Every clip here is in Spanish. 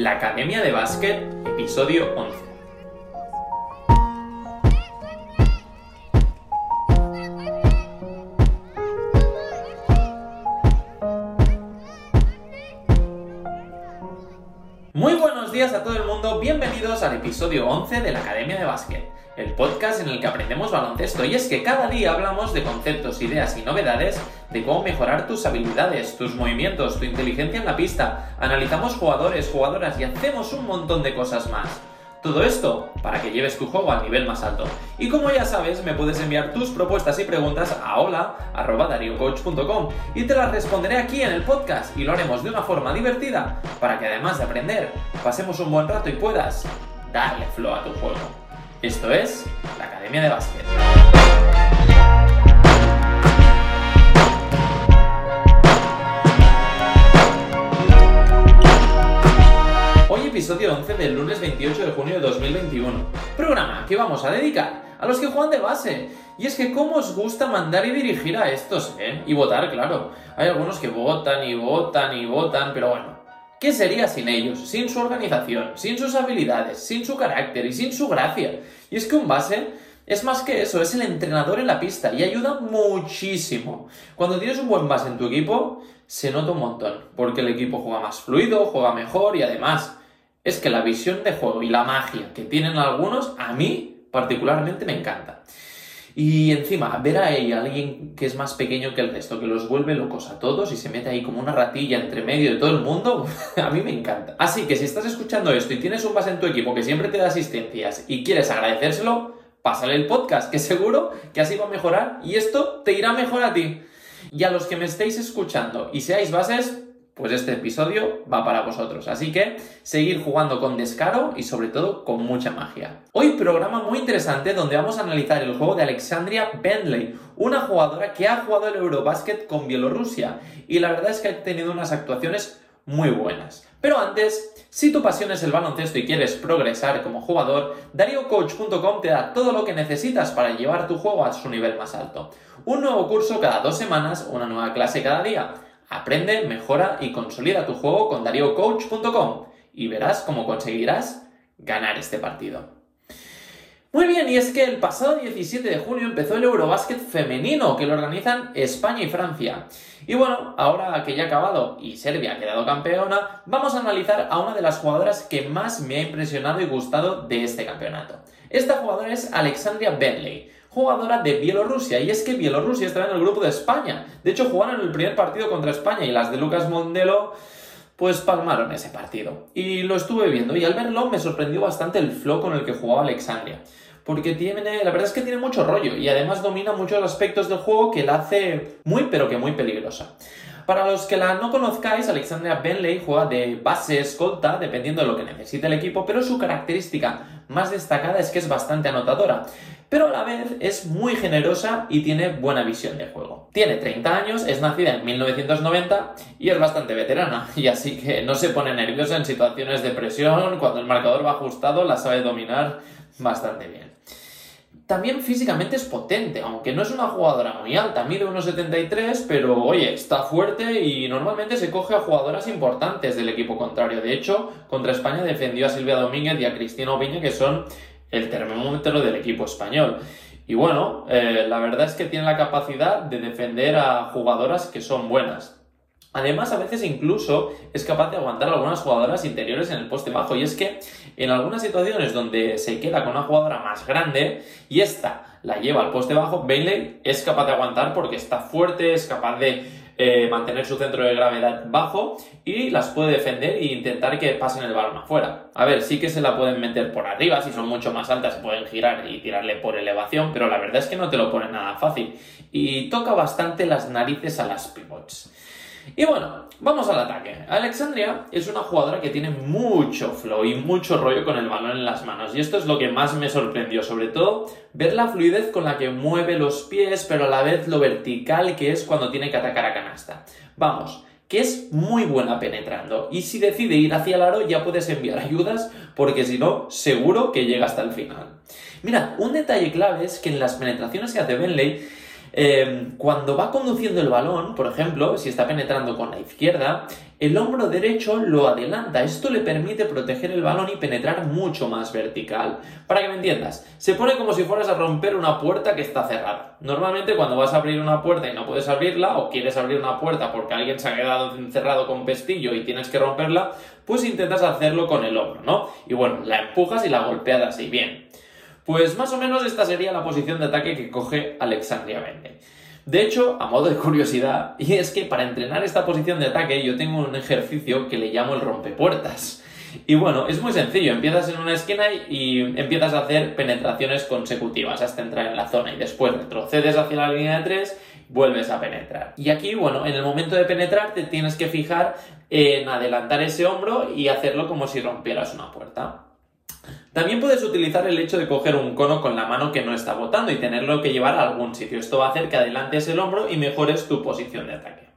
La Academia de Básquet, episodio 11. Muy buenos días a todo el mundo, bienvenidos al episodio 11 de la Academia de Básquet, el podcast en el que aprendemos baloncesto. Y es que cada día hablamos de conceptos, ideas y novedades de cómo mejorar tus habilidades, tus movimientos, tu inteligencia en la pista. Analizamos jugadores, jugadoras y hacemos un montón de cosas más. Todo esto para que lleves tu juego al nivel más alto. Y como ya sabes, me puedes enviar tus propuestas y preguntas a hola.dariocoach.com y te las responderé aquí en el podcast y lo haremos de una forma divertida para que además de aprender, pasemos un buen rato y puedas darle flow a tu juego. Esto es la Academia de Básquet. Hoy episodio 11 del lunes 28 de junio de 2021. Programa que vamos a dedicar a los que juegan de base. Y es que cómo os gusta mandar y dirigir a estos, ¿eh? Y votar, claro. Hay algunos que votan y votan y votan, pero bueno. ¿Qué sería sin ellos? Sin su organización, sin sus habilidades, sin su carácter y sin su gracia. Y es que un base es más que eso, es el entrenador en la pista y ayuda muchísimo. Cuando tienes un buen base en tu equipo, se nota un montón, porque el equipo juega más fluido, juega mejor y además es que la visión de juego y la magia que tienen algunos, a mí particularmente me encanta. Y encima, ver a alguien que es más pequeño que el resto, que los vuelve locos a todos y se mete ahí como una ratilla entre medio de todo el mundo, a mí me encanta. Así que si estás escuchando esto y tienes un base en tu equipo que siempre te da asistencias y quieres agradecérselo, pásale el podcast, que seguro que así va a mejorar y esto te irá mejor a ti. Y a los que me estéis escuchando y seáis bases, pues este episodio va para vosotros. Así que seguir jugando con descaro y sobre todo con mucha magia. Hoy programa muy interesante donde vamos a analizar el juego de Alexandria Bentley, una jugadora que ha jugado el Eurobasket con Bielorrusia y la verdad es que ha tenido unas actuaciones muy buenas. Pero antes, si tu pasión es el baloncesto y quieres progresar como jugador, DarioCoach.com te da todo lo que necesitas para llevar tu juego a su nivel más alto. Un nuevo curso cada dos semanas, una nueva clase cada día. Aprende, mejora y consolida tu juego con DarioCoach.com y verás cómo conseguirás ganar este partido. Muy bien, y es que el pasado 17 de junio empezó el Eurobásquet femenino que lo organizan España y Francia. Y bueno, ahora que ya ha acabado y Serbia ha quedado campeona, vamos a analizar a una de las jugadoras que más me ha impresionado y gustado de este campeonato. Esta jugadora es Alexandria Bentley, jugadora de Bielorrusia. Y es que Bielorrusia estaba en el grupo de España. De hecho, jugaron el primer partido contra España y las de Lucas Mondelo pues palmaron ese partido. Y lo estuve viendo y al verlo me sorprendió bastante el flow con el que jugaba Alexandria. Porque tiene, la verdad es que tiene mucho rollo y además domina muchos aspectos del juego que la hace muy pero que muy peligrosa. Para los que la no conozcáis, Alexandria Bentley juega de base escolta, dependiendo de lo que necesite el equipo, pero su característica más destacada es que es bastante anotadora pero a la vez es muy generosa y tiene buena visión de juego. Tiene 30 años, es nacida en 1990 y es bastante veterana, y así que no se pone nerviosa en situaciones de presión, cuando el marcador va ajustado la sabe dominar bastante bien. También físicamente es potente, aunque no es una jugadora muy alta, mide 1,73, pero oye, está fuerte y normalmente se coge a jugadoras importantes del equipo contrario. De hecho, contra España defendió a Silvia Domínguez y a Cristina Opiña, que son el termómetro del equipo español. Y bueno, eh, la verdad es que tiene la capacidad de defender a jugadoras que son buenas. Además, a veces incluso es capaz de aguantar algunas jugadoras interiores en el poste bajo. Y es que en algunas situaciones donde se queda con una jugadora más grande y esta la lleva al poste bajo, Bailey es capaz de aguantar porque está fuerte, es capaz de eh, mantener su centro de gravedad bajo y las puede defender e intentar que pasen el balón afuera. A ver, sí que se la pueden meter por arriba, si son mucho más altas pueden girar y tirarle por elevación, pero la verdad es que no te lo pone nada fácil y toca bastante las narices a las pivots. Y bueno, vamos al ataque. Alexandria es una jugadora que tiene mucho flow y mucho rollo con el balón en las manos. Y esto es lo que más me sorprendió, sobre todo ver la fluidez con la que mueve los pies, pero a la vez lo vertical que es cuando tiene que atacar a canasta. Vamos, que es muy buena penetrando. Y si decide ir hacia el aro, ya puedes enviar ayudas, porque si no, seguro que llega hasta el final. Mira, un detalle clave es que en las penetraciones que hace Benley, eh, cuando va conduciendo el balón, por ejemplo, si está penetrando con la izquierda, el hombro derecho lo adelanta. Esto le permite proteger el balón y penetrar mucho más vertical. Para que me entiendas, se pone como si fueras a romper una puerta que está cerrada. Normalmente cuando vas a abrir una puerta y no puedes abrirla, o quieres abrir una puerta porque alguien se ha quedado encerrado con pestillo y tienes que romperla, pues intentas hacerlo con el hombro, ¿no? Y bueno, la empujas y la golpeas así, bien. Pues más o menos esta sería la posición de ataque que coge Alexandria Vende. De hecho, a modo de curiosidad, y es que para entrenar esta posición de ataque yo tengo un ejercicio que le llamo el rompepuertas. Y bueno, es muy sencillo, empiezas en una esquina y empiezas a hacer penetraciones consecutivas hasta entrar en la zona y después retrocedes hacia la línea de tres, vuelves a penetrar. Y aquí, bueno, en el momento de penetrar te tienes que fijar en adelantar ese hombro y hacerlo como si rompieras una puerta. También puedes utilizar el hecho de coger un cono con la mano que no está botando y tenerlo que llevar a algún sitio. Esto va a hacer que adelantes el hombro y mejores tu posición de ataque.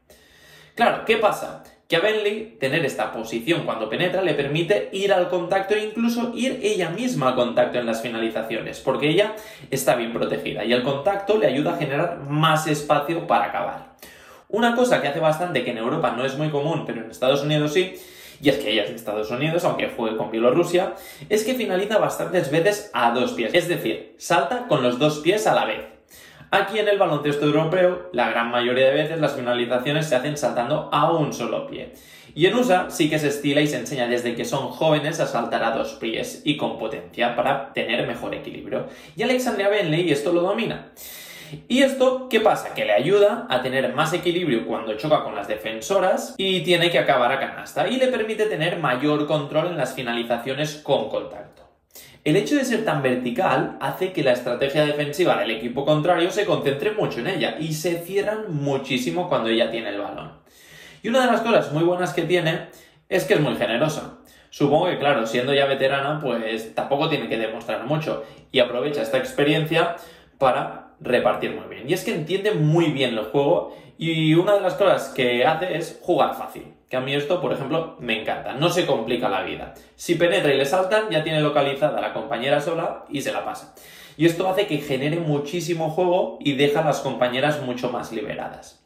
Claro, ¿qué pasa? Que a Bentley tener esta posición cuando penetra le permite ir al contacto e incluso ir ella misma al contacto en las finalizaciones, porque ella está bien protegida y el contacto le ayuda a generar más espacio para acabar. Una cosa que hace bastante que en Europa no es muy común, pero en Estados Unidos sí, y es que ella es de Estados Unidos, aunque fue con Bielorrusia, es que finaliza bastantes veces a dos pies, es decir, salta con los dos pies a la vez. Aquí en el baloncesto europeo, la gran mayoría de veces las finalizaciones se hacen saltando a un solo pie. Y en USA sí que se estila y se enseña desde que son jóvenes a saltar a dos pies y con potencia para tener mejor equilibrio. Y Alexandria Bentley esto lo domina. ¿Y esto qué pasa? Que le ayuda a tener más equilibrio cuando choca con las defensoras y tiene que acabar a canasta y le permite tener mayor control en las finalizaciones con contacto. El hecho de ser tan vertical hace que la estrategia defensiva del equipo contrario se concentre mucho en ella y se cierran muchísimo cuando ella tiene el balón. Y una de las cosas muy buenas que tiene es que es muy generosa. Supongo que, claro, siendo ya veterana, pues tampoco tiene que demostrar mucho y aprovecha esta experiencia para repartir muy bien. Y es que entiende muy bien el juego y una de las cosas que hace es jugar fácil. Que a mí esto, por ejemplo, me encanta. No se complica la vida. Si penetra y le saltan, ya tiene localizada la compañera sola y se la pasa. Y esto hace que genere muchísimo juego y deja a las compañeras mucho más liberadas.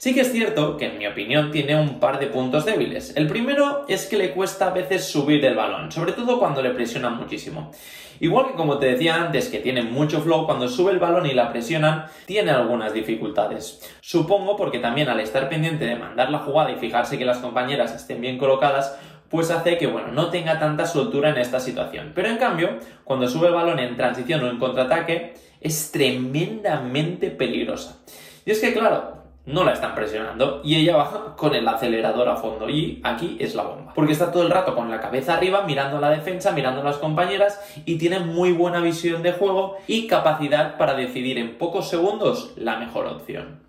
Sí que es cierto que en mi opinión tiene un par de puntos débiles. El primero es que le cuesta a veces subir el balón, sobre todo cuando le presionan muchísimo. Igual que como te decía antes que tiene mucho flow, cuando sube el balón y la presionan, tiene algunas dificultades. Supongo porque también al estar pendiente de mandar la jugada y fijarse que las compañeras estén bien colocadas, pues hace que, bueno, no tenga tanta soltura en esta situación. Pero en cambio, cuando sube el balón en transición o en contraataque, es tremendamente peligrosa. Y es que, claro, no la están presionando y ella baja con el acelerador a fondo y aquí es la bomba. Porque está todo el rato con la cabeza arriba mirando la defensa, mirando a las compañeras y tiene muy buena visión de juego y capacidad para decidir en pocos segundos la mejor opción.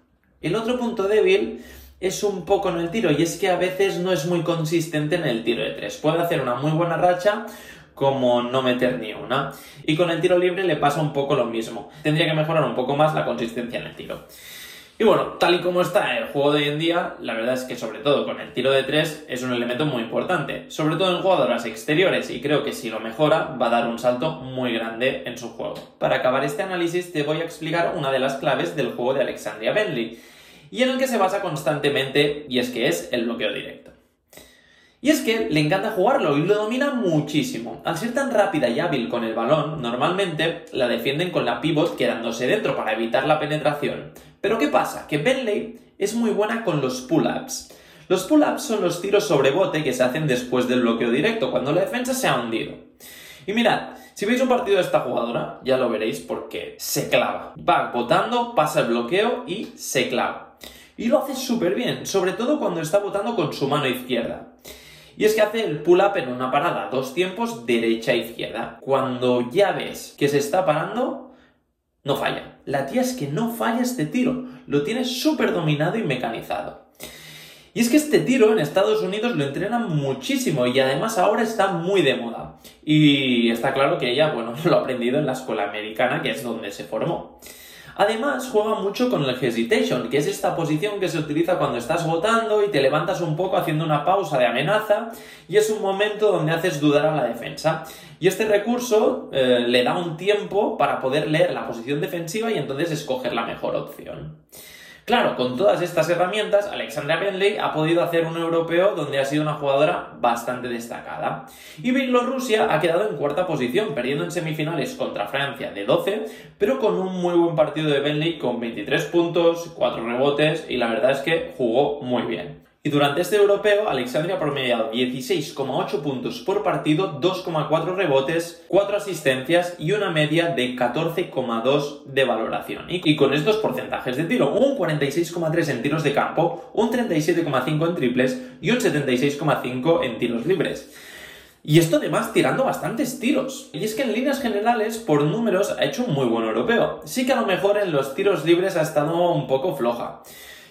El otro punto débil es un poco en el tiro y es que a veces no es muy consistente en el tiro de tres. Puede hacer una muy buena racha como no meter ni una. Y con el tiro libre le pasa un poco lo mismo. Tendría que mejorar un poco más la consistencia en el tiro. Y bueno, tal y como está el juego de hoy en día, la verdad es que sobre todo con el tiro de tres es un elemento muy importante, sobre todo en jugadoras exteriores y creo que si lo mejora va a dar un salto muy grande en su juego. Para acabar este análisis te voy a explicar una de las claves del juego de Alexandria Bentley y en el que se basa constantemente y es que es el bloqueo directo. Y es que le encanta jugarlo y lo domina muchísimo. Al ser tan rápida y hábil con el balón, normalmente la defienden con la pivot quedándose dentro para evitar la penetración. Pero ¿qué pasa? Que Bentley es muy buena con los pull-ups. Los pull-ups son los tiros sobre bote que se hacen después del bloqueo directo, cuando la defensa se ha hundido. Y mirad, si veis un partido de esta jugadora, ya lo veréis porque se clava. Va botando, pasa el bloqueo y se clava. Y lo hace súper bien, sobre todo cuando está botando con su mano izquierda. Y es que hace el pull-up en una parada, dos tiempos, derecha-izquierda. E Cuando ya ves que se está parando, no falla. La tía es que no falla este tiro, lo tiene súper dominado y mecanizado. Y es que este tiro en Estados Unidos lo entrenan muchísimo y además ahora está muy de moda. Y está claro que ella, bueno, lo ha aprendido en la escuela americana, que es donde se formó. Además, juega mucho con el hesitation, que es esta posición que se utiliza cuando estás votando y te levantas un poco haciendo una pausa de amenaza y es un momento donde haces dudar a la defensa. Y este recurso eh, le da un tiempo para poder leer la posición defensiva y entonces escoger la mejor opción. Claro, con todas estas herramientas, Alexandra Bentley ha podido hacer un europeo donde ha sido una jugadora bastante destacada. Y Bielorrusia ha quedado en cuarta posición, perdiendo en semifinales contra Francia de 12, pero con un muy buen partido de Bentley con 23 puntos, 4 rebotes y la verdad es que jugó muy bien. Y durante este europeo, Alexandria ha promediado 16,8 puntos por partido, 2,4 rebotes, 4 asistencias y una media de 14,2 de valoración. Y, con estos porcentajes de tiro, un 46,3 en tiros de campo, un 37,5 en triples y un 76,5 en tiros libres. Y esto además tirando bastantes tiros. Y es que en líneas generales, por números, ha hecho un muy buen europeo. Sí que a lo mejor en los tiros libres ha estado un poco floja.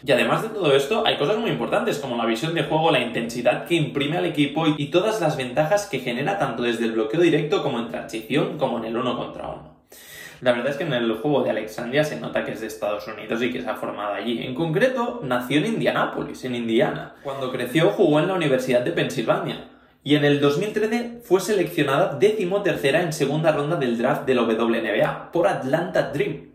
Y además de todo esto, hay cosas muy importantes como la visión de juego, la intensidad que imprime al equipo y todas las ventajas que genera tanto desde el bloqueo directo como en transición como en el uno contra uno. La verdad es que en el juego de Alexandria se nota que es de Estados Unidos y que se ha formado allí. En concreto, nació en Indianápolis, en Indiana. Cuando creció jugó en la Universidad de Pensilvania. Y en el 2013 fue seleccionada decimotercera en segunda ronda del draft de la WNBA por Atlanta Dream.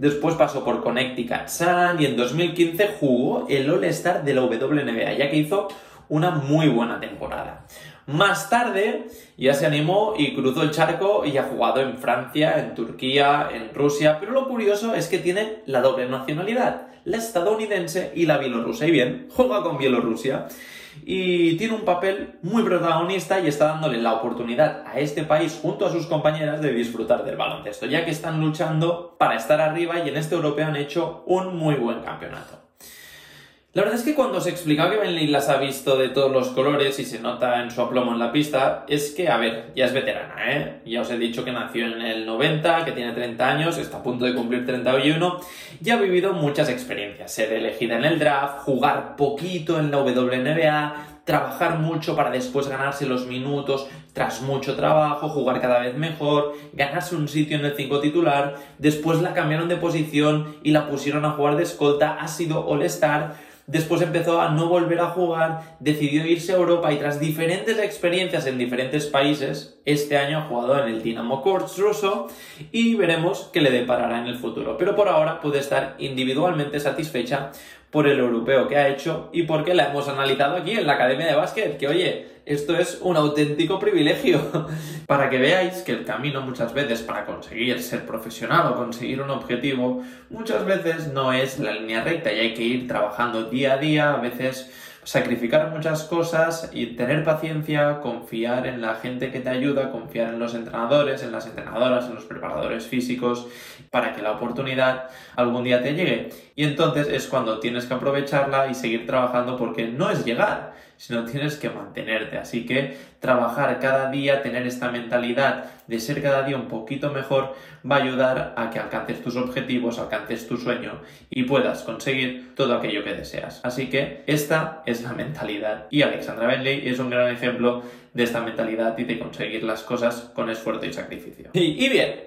Después pasó por Connecticut Sun y en 2015 jugó el All-Star de la WNBA, ya que hizo una muy buena temporada. Más tarde ya se animó y cruzó el charco y ha jugado en Francia, en Turquía, en Rusia, pero lo curioso es que tiene la doble nacionalidad, la estadounidense y la bielorrusa. Y bien, juega con Bielorrusia y tiene un papel muy protagonista y está dándole la oportunidad a este país junto a sus compañeras de disfrutar del baloncesto, ya que están luchando para estar arriba y en este europeo han hecho un muy buen campeonato. La verdad es que cuando se explica que Benley las ha visto de todos los colores y se nota en su aplomo en la pista, es que, a ver, ya es veterana, ¿eh? Ya os he dicho que nació en el 90, que tiene 30 años, está a punto de cumplir 31, y ha vivido muchas experiencias. Ser elegida en el draft, jugar poquito en la WNBA, trabajar mucho para después ganarse los minutos tras mucho trabajo, jugar cada vez mejor, ganarse un sitio en el 5 titular, después la cambiaron de posición y la pusieron a jugar de escolta, ha sido All-Star, Después empezó a no volver a jugar, decidió irse a Europa y tras diferentes experiencias en diferentes países, este año ha jugado en el Dinamo Korts ruso y veremos qué le deparará en el futuro. Pero por ahora puede estar individualmente satisfecha por el europeo que ha hecho y porque la hemos analizado aquí en la Academia de Básquet, que oye, esto es un auténtico privilegio. para que veáis que el camino muchas veces para conseguir ser profesional o conseguir un objetivo, muchas veces no es la línea recta y hay que ir trabajando día a día, a veces sacrificar muchas cosas y tener paciencia, confiar en la gente que te ayuda, confiar en los entrenadores, en las entrenadoras, en los preparadores físicos, para que la oportunidad algún día te llegue. Y entonces es cuando tienes que aprovecharla y seguir trabajando porque no es llegar, sino tienes que mantenerte. Así que trabajar cada día, tener esta mentalidad de ser cada día un poquito mejor, va a ayudar a que alcances tus objetivos, alcances tu sueño y puedas conseguir todo aquello que deseas. Así que esta es la mentalidad. Y Alexandra Bentley es un gran ejemplo de esta mentalidad y de conseguir las cosas con esfuerzo y sacrificio. Y, bien.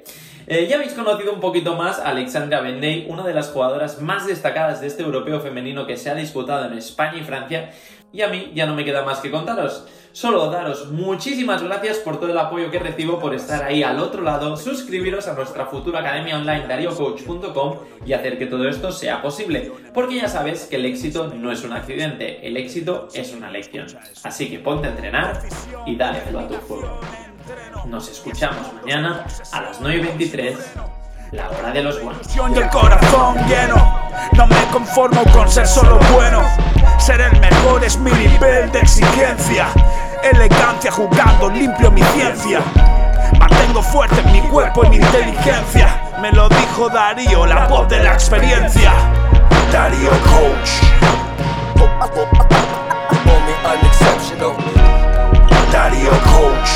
Eh, ya habéis conocido un poquito más a Alexandra Bentley, una de las jugadoras más destacadas de este europeo femenino que se ha disputado en España y Francia, y a mí ya no me queda más que contaros. Solo daros muchísimas gracias por todo el apoyo que recibo, por estar ahí al otro lado, suscribiros a nuestra futura academia online dariocoach.com y hacer que todo esto sea posible. Porque ya sabes que el éxito no es un accidente, el éxito es una lección. Así que ponte a entrenar y dale a tu juego. Nos escuchamos mañana a las 9.23 la hora de los buenos. Y el corazón lleno, no me conformo con ser solo bueno. Ser el mejor es mi nivel de exigencia. Elegancia jugando, limpio mi ciencia. Mantengo fuerte mi cuerpo y mi inteligencia. Me lo dijo Darío, la voz de la experiencia. Darío Coach. Darío Coach.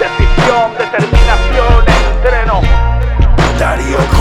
Decisión, determinación, entreno. Darío Coach.